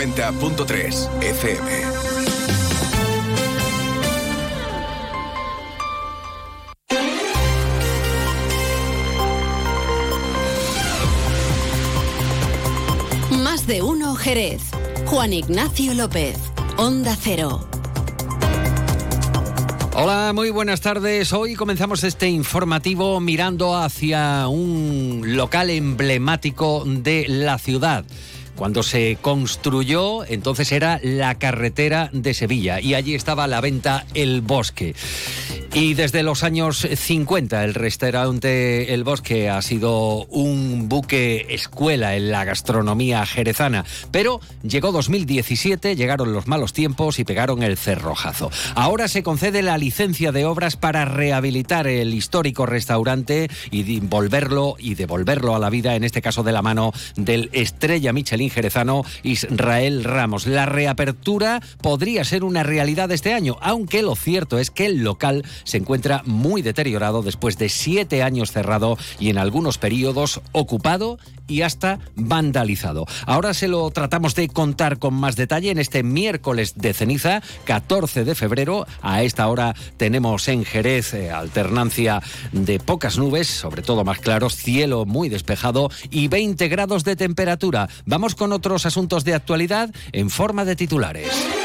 90.3 FM. Más de uno Jerez. Juan Ignacio López. Onda Cero. Hola, muy buenas tardes. Hoy comenzamos este informativo mirando hacia un local emblemático de la ciudad. Cuando se construyó, entonces era la carretera de Sevilla y allí estaba la venta el bosque. Y desde los años 50 el restaurante El Bosque ha sido un buque escuela en la gastronomía jerezana, pero llegó 2017, llegaron los malos tiempos y pegaron el cerrojazo. Ahora se concede la licencia de obras para rehabilitar el histórico restaurante y volverlo y devolverlo a la vida, en este caso de la mano del estrella Michelin jerezano Israel Ramos. La reapertura podría ser una realidad este año, aunque lo cierto es que el local se encuentra muy deteriorado después de siete años cerrado y en algunos periodos ocupado y hasta vandalizado. Ahora se lo tratamos de contar con más detalle en este miércoles de ceniza, 14 de febrero. A esta hora tenemos en Jerez eh, alternancia de pocas nubes, sobre todo más claros, cielo muy despejado y 20 grados de temperatura. Vamos con otros asuntos de actualidad en forma de titulares.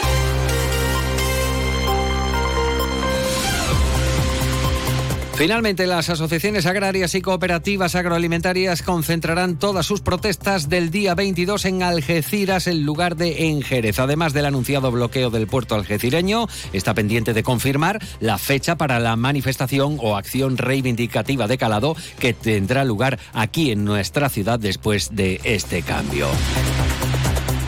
Finalmente, las asociaciones agrarias y cooperativas agroalimentarias concentrarán todas sus protestas del día 22 en Algeciras, en lugar de en Jerez. Además del anunciado bloqueo del puerto algecireño, está pendiente de confirmar la fecha para la manifestación o acción reivindicativa de calado que tendrá lugar aquí en nuestra ciudad después de este cambio.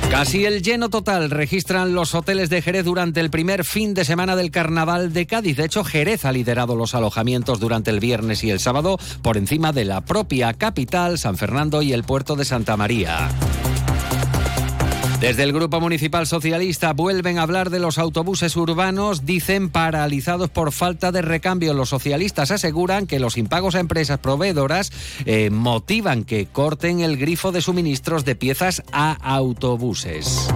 Casi el lleno total registran los hoteles de Jerez durante el primer fin de semana del Carnaval de Cádiz. De hecho, Jerez ha liderado los alojamientos durante el viernes y el sábado por encima de la propia capital, San Fernando y el puerto de Santa María. Desde el Grupo Municipal Socialista vuelven a hablar de los autobuses urbanos, dicen paralizados por falta de recambio. Los socialistas aseguran que los impagos a empresas proveedoras eh, motivan que corten el grifo de suministros de piezas a autobuses.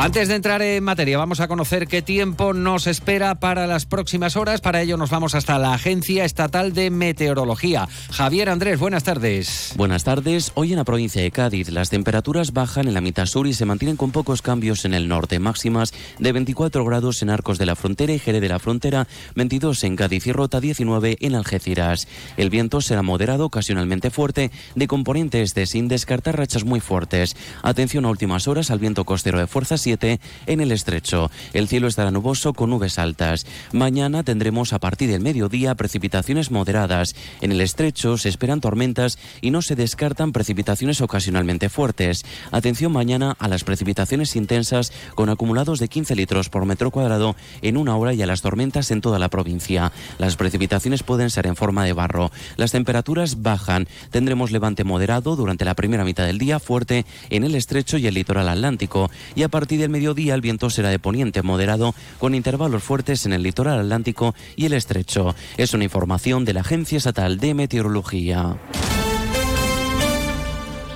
Antes de entrar en materia, vamos a conocer qué tiempo nos espera para las próximas horas. Para ello nos vamos hasta la Agencia Estatal de Meteorología. Javier Andrés, buenas tardes. Buenas tardes. Hoy en la provincia de Cádiz las temperaturas bajan en la mitad sur y se mantienen con pocos cambios en el norte. Máximas de 24 grados en Arcos de la Frontera y Jerez de la Frontera, 22 en Cádiz y Rota, 19 en Algeciras. El viento será moderado, ocasionalmente fuerte, de componente este, sin descartar rachas muy fuertes. Atención a últimas horas al viento costero de fuerzas en el estrecho. El cielo estará nuboso con nubes altas. Mañana tendremos a partir del mediodía precipitaciones moderadas. En el estrecho se esperan tormentas y no se descartan precipitaciones ocasionalmente fuertes. Atención mañana a las precipitaciones intensas con acumulados de 15 litros por metro cuadrado en una hora y a las tormentas en toda la provincia. Las precipitaciones pueden ser en forma de barro. Las temperaturas bajan. Tendremos levante moderado durante la primera mitad del día fuerte en el estrecho y el litoral atlántico y a partir del mediodía el viento será de poniente moderado con intervalos fuertes en el litoral atlántico y el estrecho. Es una información de la Agencia Estatal de Meteorología.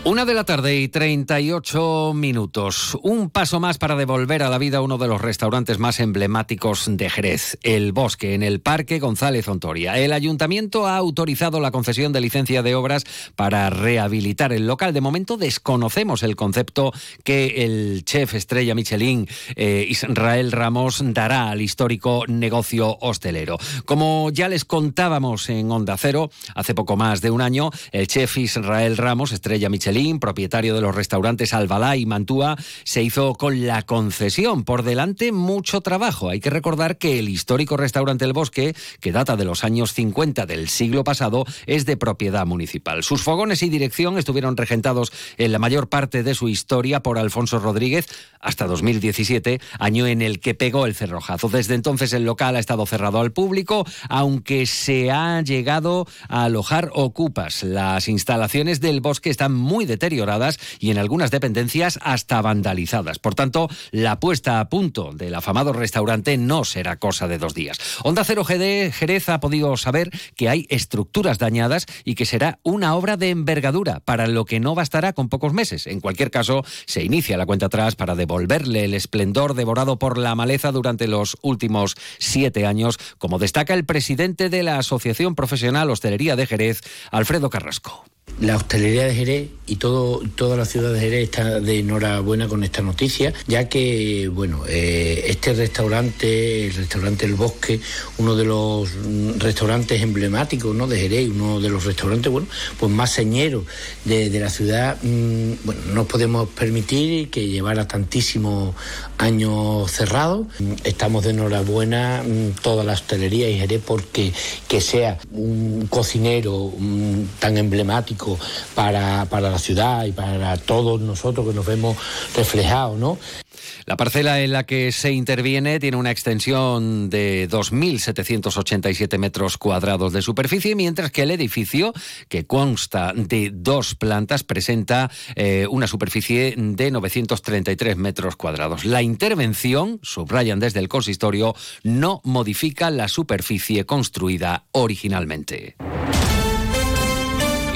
Una de la tarde y 38 minutos. Un paso más para devolver a la vida uno de los restaurantes más emblemáticos de Jerez, El Bosque, en el Parque González Ontoria. El ayuntamiento ha autorizado la concesión de licencia de obras para rehabilitar el local. De momento desconocemos el concepto que el chef estrella Michelin, eh, Israel Ramos, dará al histórico negocio hostelero. Como ya les contábamos en Onda Cero, hace poco más de un año, el chef Israel Ramos, estrella Michelin, propietario de los restaurantes Albalá y Mantúa, se hizo con la concesión. Por delante, mucho trabajo. Hay que recordar que el histórico restaurante El Bosque, que data de los años 50 del siglo pasado, es de propiedad municipal. Sus fogones y dirección estuvieron regentados en la mayor parte de su historia por Alfonso Rodríguez hasta 2017, año en el que pegó el cerrojazo. Desde entonces el local ha estado cerrado al público, aunque se ha llegado a alojar ocupas. Las instalaciones del bosque están muy deterioradas y en algunas dependencias hasta vandalizadas. Por tanto, la puesta a punto del afamado restaurante no será cosa de dos días. Onda Cero GD Jerez ha podido saber que hay estructuras dañadas y que será una obra de envergadura, para lo que no bastará con pocos meses. En cualquier caso, se inicia la cuenta atrás para devolverle el esplendor devorado por la maleza durante los últimos siete años, como destaca el presidente de la Asociación Profesional Hostelería de Jerez, Alfredo Carrasco. La hostelería de Jerez y todo, toda la ciudad de Jerez está de enhorabuena con esta noticia, ya que bueno, eh, este restaurante, el restaurante El Bosque, uno de los restaurantes emblemáticos ¿no? de Jerez, uno de los restaurantes bueno, pues más señeros de, la ciudad, mm, no podemos permitir que llevara tantísimos años cerrado. Estamos de enhorabuena mm, toda la hostelería y Jerez porque que sea un cocinero mm, tan emblemático para, para la ciudad y para todos nosotros que nos vemos reflejados, ¿no? La parcela en la que se interviene tiene una extensión de 2.787 metros cuadrados de superficie, mientras que el edificio, que consta de dos plantas, presenta eh, una superficie de 933 metros cuadrados. La intervención, subrayan desde el consistorio, no modifica la superficie construida originalmente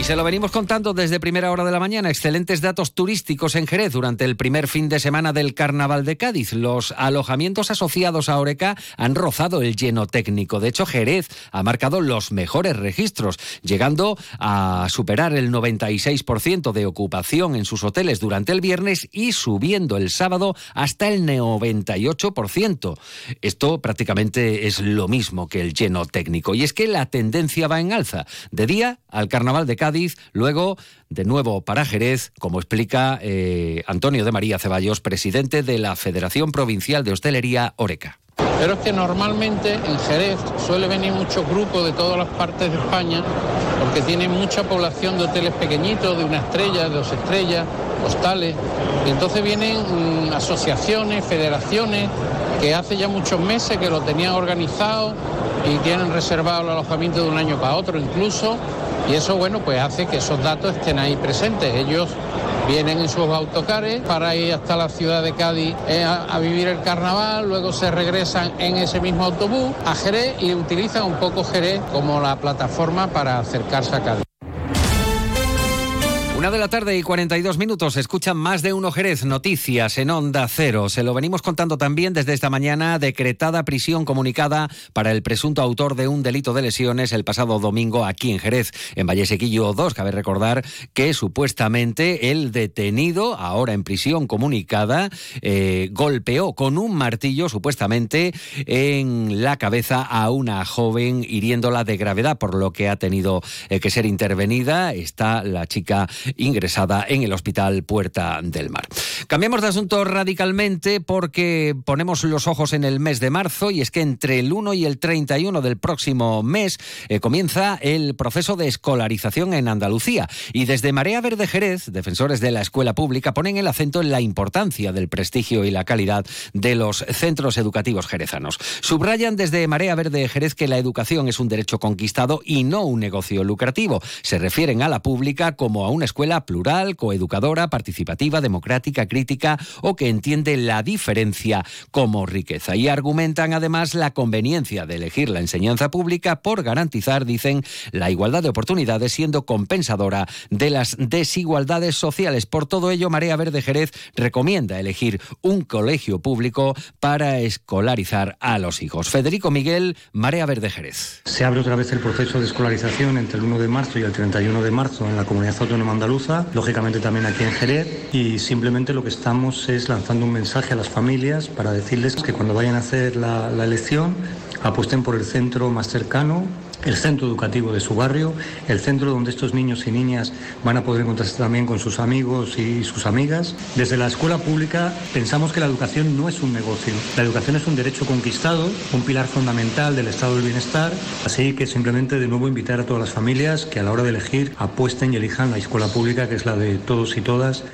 se lo venimos contando desde primera hora de la mañana. Excelentes datos turísticos en Jerez durante el primer fin de semana del Carnaval de Cádiz. Los alojamientos asociados a Oreca han rozado el lleno técnico. De hecho, Jerez ha marcado los mejores registros, llegando a superar el 96% de ocupación en sus hoteles durante el viernes y subiendo el sábado hasta el 98%. Esto prácticamente es lo mismo que el lleno técnico. Y es que la tendencia va en alza. De día, al Carnaval de Cádiz luego de nuevo para Jerez, como explica eh, Antonio de María Ceballos, presidente de la Federación Provincial de Hostelería Oreca. Pero es que normalmente en Jerez suele venir muchos grupos de todas las partes de España porque tienen mucha población de hoteles pequeñitos, de una estrella, de dos estrellas, hostales. Y entonces vienen mm, asociaciones, federaciones que hace ya muchos meses que lo tenían organizado y tienen reservado el alojamiento de un año para otro incluso y eso, bueno, pues hace que esos datos estén ahí presentes. Ellos vienen en sus autocares para ir hasta la ciudad de Cádiz eh, a, vivir el carnaval, luego se regresan en ese mismo autobús a Jerez y utilizan un poco Jerez como la plataforma para acercarse a Cádiz. Una de la tarde y 42 minutos. Escuchan más de uno Jerez. Noticias en Onda Cero. Se lo venimos contando también desde esta mañana. Decretada prisión comunicada para el presunto autor de un delito de lesiones el pasado domingo aquí en Jerez, en Vallesequillo 2. Cabe recordar que supuestamente el detenido, ahora en prisión comunicada, eh, golpeó con un martillo supuestamente en la cabeza a una joven hiriéndola de gravedad, por lo que ha tenido eh, que ser intervenida. Está la chica ingresada en el Hospital Puerta del Mar. Cambiamos de asunto radicalmente porque ponemos los ojos en el mes de marzo y es que entre el 1 y el 31 del próximo mes eh, comienza el proceso de escolarización en Andalucía y desde Marea Verde Jerez, defensores de la escuela pública, ponen el acento en la importancia del prestigio y la calidad de los centros educativos jerezanos. Subrayan desde Marea Verde Jerez que la educación es un derecho conquistado y no un negocio lucrativo. Se refieren a la pública como a una escuela escuela plural, coeducadora, participativa, democrática, crítica o que entiende la diferencia como riqueza. Y argumentan además la conveniencia de elegir la enseñanza pública por garantizar, dicen, la igualdad de oportunidades siendo compensadora de las desigualdades sociales. Por todo ello, Marea Verde Jerez recomienda elegir un colegio público para escolarizar a los hijos. Federico Miguel, Marea Verde Jerez. Se abre otra vez el proceso de escolarización entre el 1 de marzo y el 31 de marzo en la comunidad autónoma lógicamente también aquí en Jerez, y simplemente lo que estamos es lanzando un mensaje a las familias para decirles que cuando vayan a hacer la, la elección apuesten por el centro más cercano el centro educativo de su barrio, el centro donde estos niños y niñas van a poder encontrarse también con sus amigos y sus amigas. Desde la escuela pública pensamos que la educación no es un negocio, la educación es un derecho conquistado, un pilar fundamental del estado del bienestar, así que simplemente de nuevo invitar a todas las familias que a la hora de elegir apuesten y elijan la escuela pública que es la de todos y todas.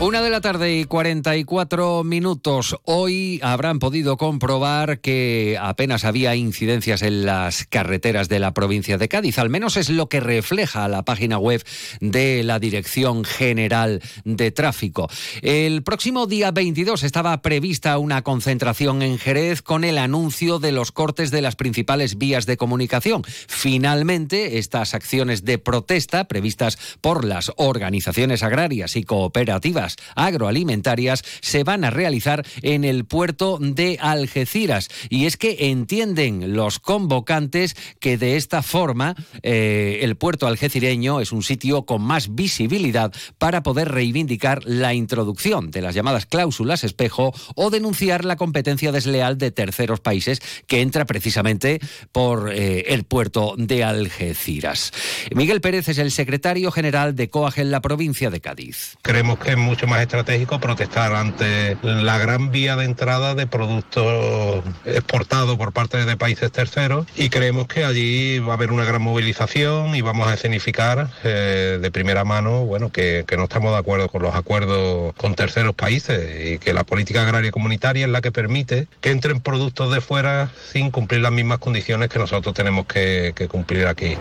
Una de la tarde y 44 minutos. Hoy habrán podido comprobar que apenas había incidencias en las carreteras de la provincia de Cádiz. Al menos es lo que refleja la página web de la Dirección General de Tráfico. El próximo día 22 estaba prevista una concentración en Jerez con el anuncio de los cortes de las principales vías de comunicación. Finalmente, estas acciones de protesta previstas por las organizaciones agrarias y cooperativas agroalimentarias se van a realizar en el puerto de Algeciras. Y es que entienden los convocantes que de esta forma eh, el puerto algecireño es un sitio con más visibilidad para poder reivindicar la introducción de las llamadas cláusulas espejo o denunciar la competencia desleal de terceros países que entra precisamente por eh, el puerto de Algeciras. Miguel Pérez es el secretario general de COAG en la provincia de Cádiz. Creemos que es mucho más estratégico protestar ante la gran vía de entrada de productos exportados por parte de países terceros y creemos que allí va a haber una gran movilización y vamos a escenificar eh, de primera mano bueno que, que no estamos de acuerdo con los acuerdos con terceros países y que la política agraria comunitaria es la que permite que entren productos de fuera sin cumplir las mismas condiciones que nosotros tenemos que, que cumplir aquí.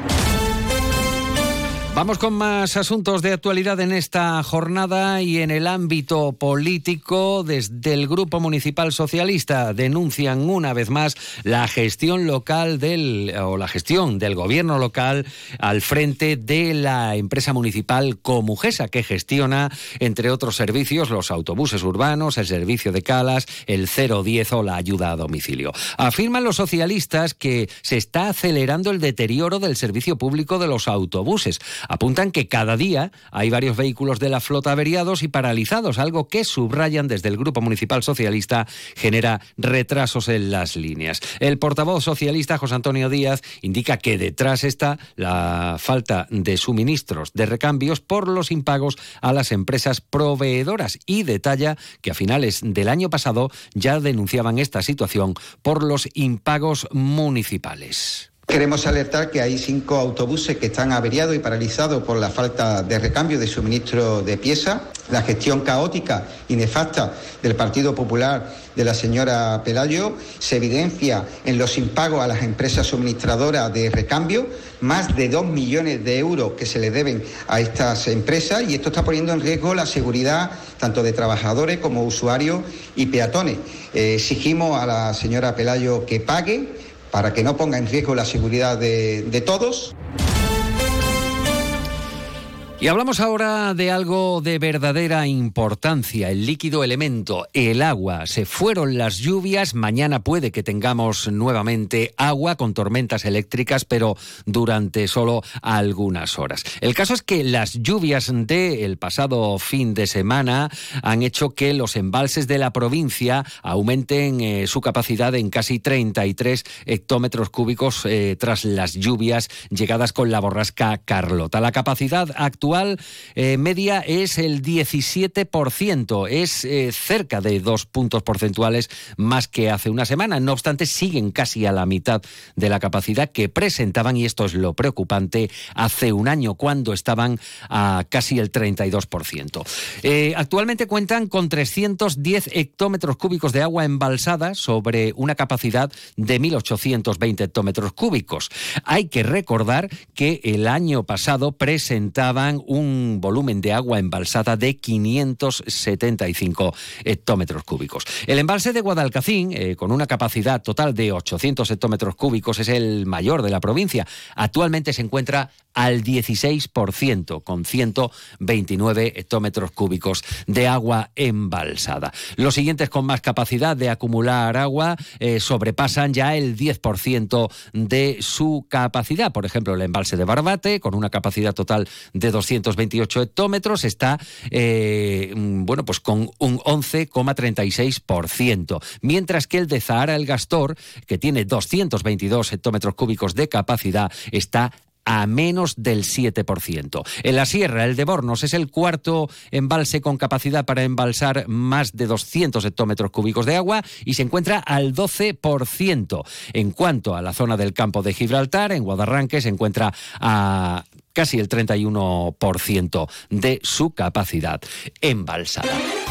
Vamos con más asuntos de actualidad en esta jornada y en el ámbito político. Desde el Grupo Municipal Socialista denuncian una vez más la gestión local del o la gestión del gobierno local al frente de la empresa municipal Comujesa que gestiona entre otros servicios los autobuses urbanos, el servicio de calas, el 010 o la ayuda a domicilio. Afirman los socialistas que se está acelerando el deterioro del servicio público de los autobuses apuntan que cada día hay varios vehículos de la flota averiados y paralizados, algo que subrayan desde el Grupo Municipal Socialista genera retrasos en las líneas. El portavoz socialista José Antonio Díaz indica que detrás está la falta de suministros de recambios por los impagos a las empresas proveedoras y detalla que a finales del año pasado ya denunciaban esta situación por los impagos municipales. Queremos alertar que hay cinco autobuses que están averiados y paralizados por la falta de recambio de suministro de piezas. La gestión caótica y nefasta del Partido Popular de la señora Pelayo se evidencia en los impagos a las empresas suministradoras de recambio, más de dos millones de euros que se le deben a estas empresas y esto está poniendo en riesgo la seguridad tanto de trabajadores como usuarios y peatones. Eh, exigimos a la señora Pelayo que pague para que no ponga en riesgo la seguridad de, todos. Y hablamos ahora de algo de verdadera importancia, el líquido elemento, el agua. Se fueron las lluvias, mañana puede que tengamos nuevamente agua con tormentas eléctricas, pero durante solo algunas horas. El caso es que las lluvias del pasado fin de semana han hecho que los embalses de la provincia aumenten eh, su capacidad en casi 33 hectómetros cúbicos eh, tras las lluvias llegadas con la borrasca Carlota. La capacidad actual eh, media es el 17%, es eh, cerca de dos puntos porcentuales más que hace una semana. No obstante, siguen casi a la mitad de la capacidad que presentaban, y esto es lo preocupante, hace un año, cuando estaban a casi el 32%. Eh, actualmente cuentan con 310 hectómetros cúbicos de agua embalsada sobre una capacidad de 1.820 hectómetros cúbicos. Hay que recordar que el año pasado presentaban un volumen de agua embalsada de 575 hectómetros cúbicos. El embalse de Guadalcacín, eh, con una capacidad total de 800 hectómetros cúbicos, es el mayor de la provincia. Actualmente se encuentra al 16%, con 129 hectómetros cúbicos de agua embalsada. Los siguientes con más capacidad de acumular agua eh, sobrepasan ya el 10% de su capacidad. Por ejemplo, el embalse de Barbate, con una capacidad total de 228 hectómetros, está eh, mm, bueno, pues con un 11,36%. Mientras que el de Zahara el Gastor, que tiene 222 hectómetros cúbicos de capacidad, está a menos del 7%. En la sierra, el de Bornos es el cuarto embalse con capacidad para embalsar más de 200 hectómetros cúbicos de agua y se encuentra al 12%. En cuanto a la zona del campo de Gibraltar, en Guadarranque se encuentra a casi el 31% de su capacidad embalsada.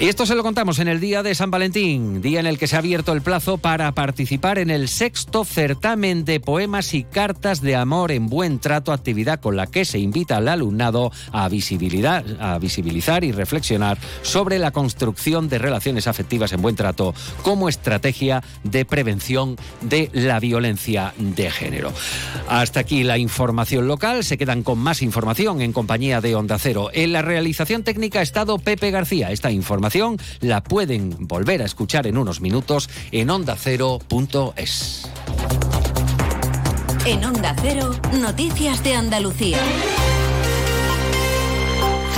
Y esto se lo contamos en el día de San Valentín, día en el que se ha abierto el plazo para participar en el sexto certamen de poemas y cartas de amor en buen trato, actividad con la que se invita al alumnado a, visibilidad, a visibilizar y reflexionar sobre la construcción de relaciones afectivas en buen trato como estrategia de prevención de la violencia de género. Hasta aquí la información local, se quedan con más información en compañía de Onda Cero. En la realización técnica ha estado Pepe García. Esta la pueden volver a escuchar en unos minutos en ondacero.es. En Onda Cero, Noticias de Andalucía.